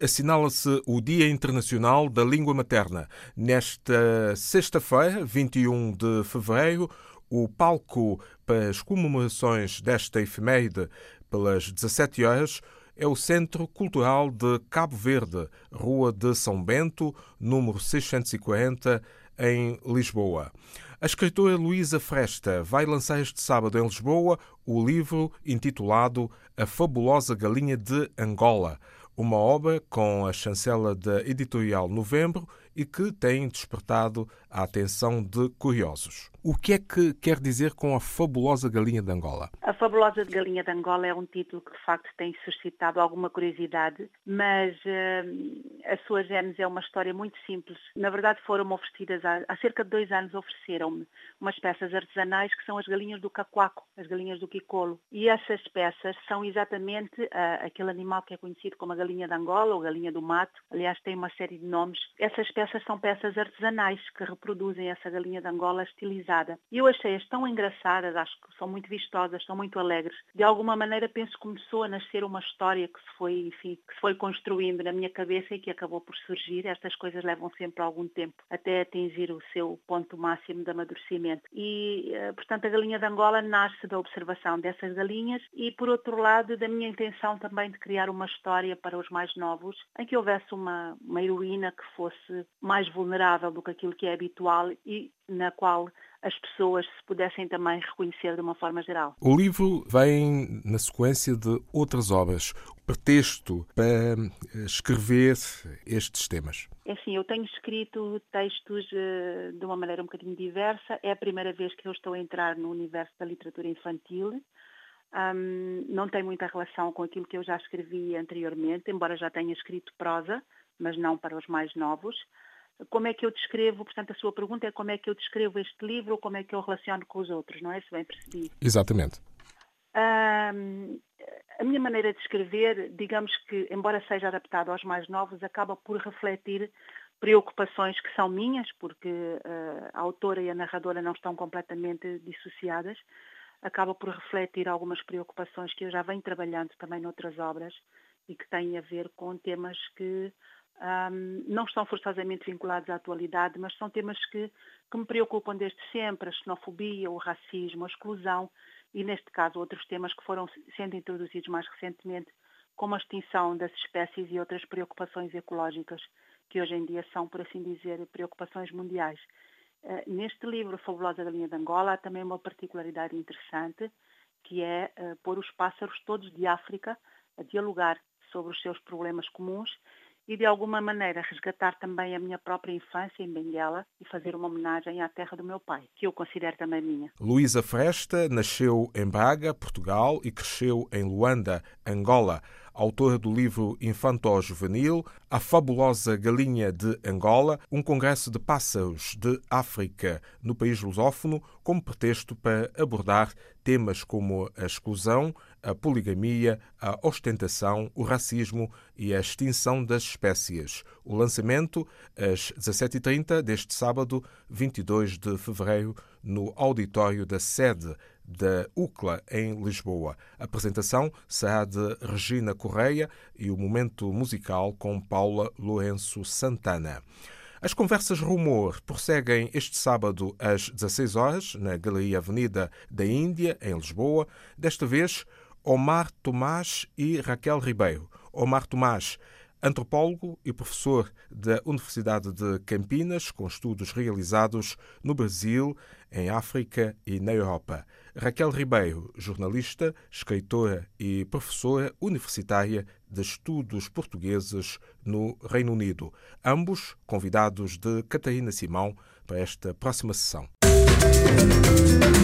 assinala-se o Dia Internacional da Língua Materna. Nesta sexta-feira, 21 de fevereiro, o palco para as comemorações desta efeméride, pelas 17 horas, é o Centro Cultural de Cabo Verde, Rua de São Bento, número 640, em Lisboa. A escritora Luísa Fresta vai lançar este sábado em Lisboa o livro intitulado A Fabulosa Galinha de Angola, uma obra com a chancela da editorial Novembro e que tem despertado a atenção de curiosos. O que é que quer dizer com a fabulosa galinha de Angola? A fabulosa galinha de Angola é um título que de facto tem suscitado alguma curiosidade, mas uh, a sua gênese é uma história muito simples. Na verdade foram oferecidas há, há cerca de dois anos ofereceram-me umas peças artesanais que são as galinhas do cacuaco, as galinhas do quicolo. E essas peças são exatamente uh, aquele animal que é conhecido como a galinha de Angola ou galinha do mato. Aliás, tem uma série de nomes. Essas peças são peças artesanais que reproduzem essa galinha de Angola estilizada. E eu achei-as tão engraçadas, acho que são muito vistosas, são muito alegres. De alguma maneira penso que começou a nascer uma história que se foi, enfim, que se foi construindo na minha cabeça e que acabou por surgir. Estas coisas levam sempre algum tempo até atingir o seu ponto máximo de amadurecimento. E, eh, portanto, a galinha de Angola nasce da observação dessas galinhas e, por outro lado, da minha intenção também de criar uma história para os mais novos, em que houvesse uma, uma heroína que fosse mais vulnerável do que aquilo que é habitual e na qual as pessoas se pudessem também reconhecer de uma forma geral. O livro vem na sequência de outras obras. O pretexto para escrever estes temas? É assim, eu tenho escrito textos uh, de uma maneira um bocadinho diversa. É a primeira vez que eu estou a entrar no universo da literatura infantil. Um, não tem muita relação com aquilo que eu já escrevi anteriormente, embora já tenha escrito prosa, mas não para os mais novos como é que eu descrevo, portanto a sua pergunta é como é que eu descrevo este livro ou como é que eu relaciono com os outros, não é? Se bem percebi. Exatamente. Um, a minha maneira de escrever, digamos que, embora seja adaptado aos mais novos, acaba por refletir preocupações que são minhas, porque uh, a autora e a narradora não estão completamente dissociadas, acaba por refletir algumas preocupações que eu já venho trabalhando também noutras obras e que têm a ver com temas que um, não estão forçosamente vinculados à atualidade, mas são temas que, que me preocupam desde sempre, a xenofobia, o racismo, a exclusão e, neste caso, outros temas que foram sendo introduzidos mais recentemente, como a extinção das espécies e outras preocupações ecológicas, que hoje em dia são, por assim dizer, preocupações mundiais. Uh, neste livro, Fabulosa Galinha de Angola, há também uma particularidade interessante, que é uh, pôr os pássaros todos de África a dialogar sobre os seus problemas comuns e de alguma maneira resgatar também a minha própria infância em Benguela e fazer uma homenagem à terra do meu pai, que eu considero também minha. Luísa Fresta nasceu em Braga, Portugal e cresceu em Luanda, Angola autora do livro Infanto-Juvenil, A Fabulosa Galinha de Angola, um congresso de pássaros de África no país lusófono, como pretexto para abordar temas como a exclusão, a poligamia, a ostentação, o racismo e a extinção das espécies. O lançamento às 17h30 deste sábado, 22 de fevereiro, no auditório da sede da UCLA em Lisboa. A apresentação será de Regina Correia e o momento musical com Paula Lourenço Santana. As conversas Rumor prosseguem este sábado às 16 horas na Galeria Avenida da Índia, em Lisboa. Desta vez, Omar Tomás e Raquel Ribeiro. Omar Tomás antropólogo e professor da Universidade de Campinas, com estudos realizados no Brasil, em África e na Europa. Raquel Ribeiro, jornalista, escritora e professora universitária de estudos portugueses no Reino Unido. Ambos convidados de Catarina Simão para esta próxima sessão. Música